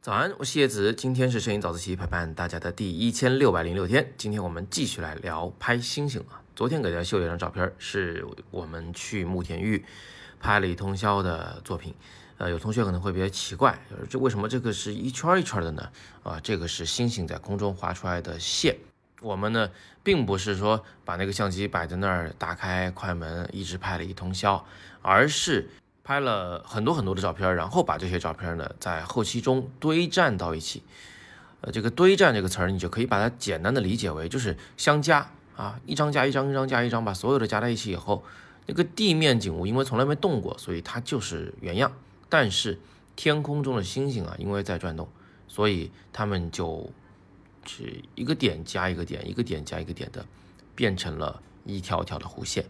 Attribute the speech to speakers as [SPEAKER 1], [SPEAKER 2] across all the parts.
[SPEAKER 1] 早安，我是叶子，今天是摄影早自习陪伴大家的第一千六百零六天。今天我们继续来聊拍星星啊。昨天给大家秀了一张照片，是我们去慕田峪拍了一通宵的作品。呃，有同学可能会比较奇怪，就是这为什么这个是一圈一圈的呢？啊，这个是星星在空中划出来的线。我们呢，并不是说把那个相机摆在那儿，打开快门一直拍了一通宵，而是。拍了很多很多的照片，然后把这些照片呢，在后期中堆栈到一起。呃，这个堆栈这个词儿，你就可以把它简单的理解为就是相加啊，一张加一张，一张加一张，把所有的加在一起以后，那个地面景物因为从来没动过，所以它就是原样。但是天空中的星星啊，因为在转动，所以它们就是一个点加一个点，一个点加一个点的，变成了一条条的弧线。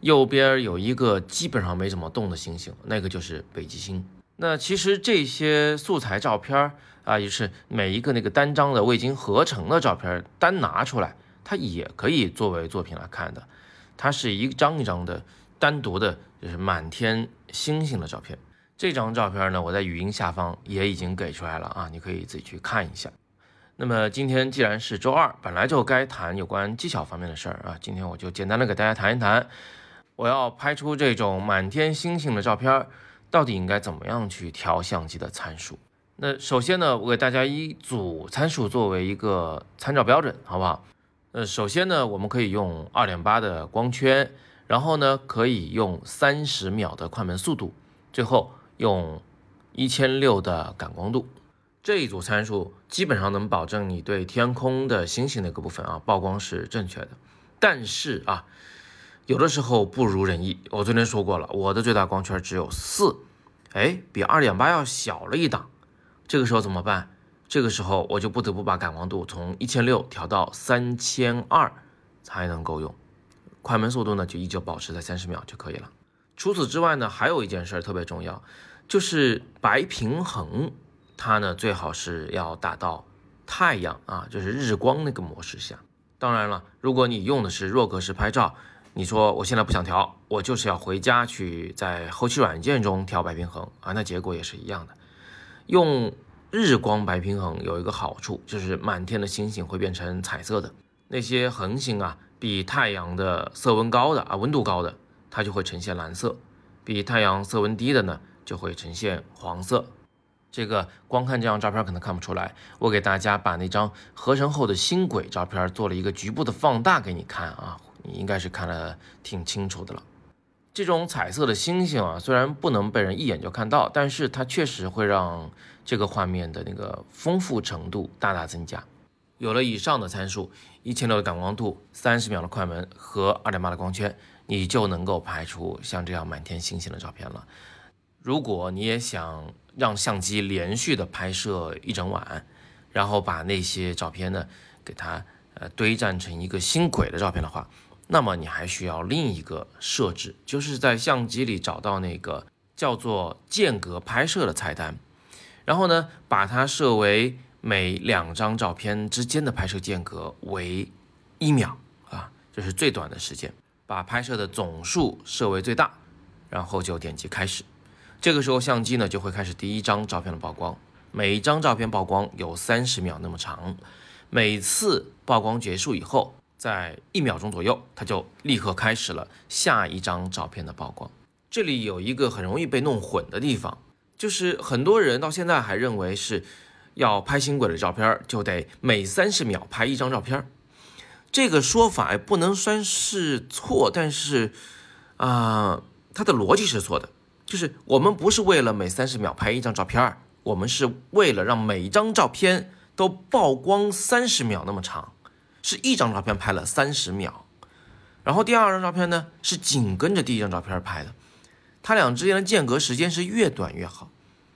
[SPEAKER 1] 右边有一个基本上没怎么动的星星，那个就是北极星。那其实这些素材照片啊，也是每一个那个单张的未经合成的照片，单拿出来，它也可以作为作品来看的。它是一张一张的单独的，就是满天星星的照片。这张照片呢，我在语音下方也已经给出来了啊，你可以自己去看一下。那么今天既然是周二，本来就该谈有关技巧方面的事儿啊，今天我就简单的给大家谈一谈。我要拍出这种满天星星的照片，到底应该怎么样去调相机的参数？那首先呢，我给大家一组参数作为一个参照标准，好不好？呃，首先呢，我们可以用二点八的光圈，然后呢，可以用三十秒的快门速度，最后用一千六的感光度。这一组参数基本上能保证你对天空的星星那个部分啊曝光是正确的。但是啊。有的时候不如人意，我昨天说过了，我的最大光圈只有四，哎，比二点八要小了一档，这个时候怎么办？这个时候我就不得不把感光度从一千六调到三千二才能够用，快门速度呢就依旧保持在三十秒就可以了。除此之外呢，还有一件事特别重要，就是白平衡，它呢最好是要达到太阳啊，就是日光那个模式下。当然了，如果你用的是弱格式拍照。你说我现在不想调，我就是要回家去在后期软件中调白平衡啊，那结果也是一样的。用日光白平衡有一个好处，就是满天的星星会变成彩色的，那些恒星啊，比太阳的色温高的啊，温度高的，它就会呈现蓝色；比太阳色温低的呢，就会呈现黄色。这个光看这张照片可能看不出来，我给大家把那张合成后的星轨照片做了一个局部的放大给你看啊。你应该是看得挺清楚的了。这种彩色的星星啊，虽然不能被人一眼就看到，但是它确实会让这个画面的那个丰富程度大大增加。有了以上的参数，一千六的感光度，三十秒的快门和二点八的光圈，你就能够拍出像这样满天星星的照片了。如果你也想让相机连续的拍摄一整晚，然后把那些照片呢，给它呃堆栈成一个星轨的照片的话，那么你还需要另一个设置，就是在相机里找到那个叫做间隔拍摄的菜单，然后呢，把它设为每两张照片之间的拍摄间隔为一秒啊，这是最短的时间。把拍摄的总数设为最大，然后就点击开始。这个时候相机呢就会开始第一张照片的曝光，每一张照片曝光有三十秒那么长，每次曝光结束以后。在一秒钟左右，它就立刻开始了下一张照片的曝光。这里有一个很容易被弄混的地方，就是很多人到现在还认为是要拍星轨的照片，就得每三十秒拍一张照片。这个说法不能算是错，但是啊，它的逻辑是错的。就是我们不是为了每三十秒拍一张照片，我们是为了让每一张照片都曝光三十秒那么长。是一张照片拍了三十秒，然后第二张照片呢是紧跟着第一张照片拍的，它俩之间的间隔时间是越短越好。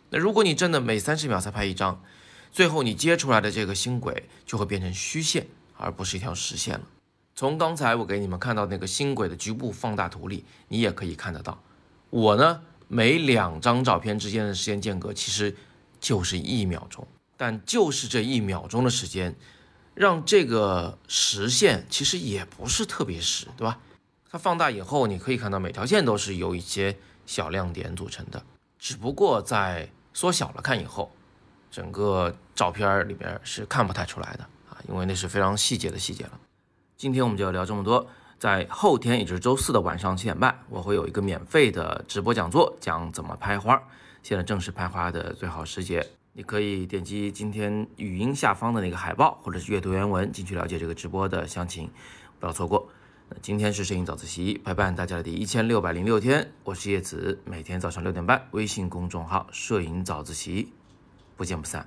[SPEAKER 1] 那如果你真的每三十秒才拍一张，最后你接出来的这个星轨就会变成虚线，而不是一条实线了。从刚才我给你们看到那个星轨的局部放大图里，你也可以看得到，我呢每两张照片之间的时间间隔其实就是一秒钟，但就是这一秒钟的时间。让这个实线其实也不是特别实，对吧？它放大以后，你可以看到每条线都是由一些小亮点组成的，只不过在缩小了看以后，整个照片里边是看不太出来的啊，因为那是非常细节的细节了。今天我们就要聊这么多，在后天也就是周四的晚上七点半，我会有一个免费的直播讲座，讲怎么拍花。现在正是拍花的最好时节，你可以点击今天语音下方的那个海报，或者是阅读原文进去了解这个直播的详情，不要错过。那今天是摄影早自习陪伴大家的第一千六百零六天，我是叶子，每天早上六点半，微信公众号“摄影早自习”，不见不散。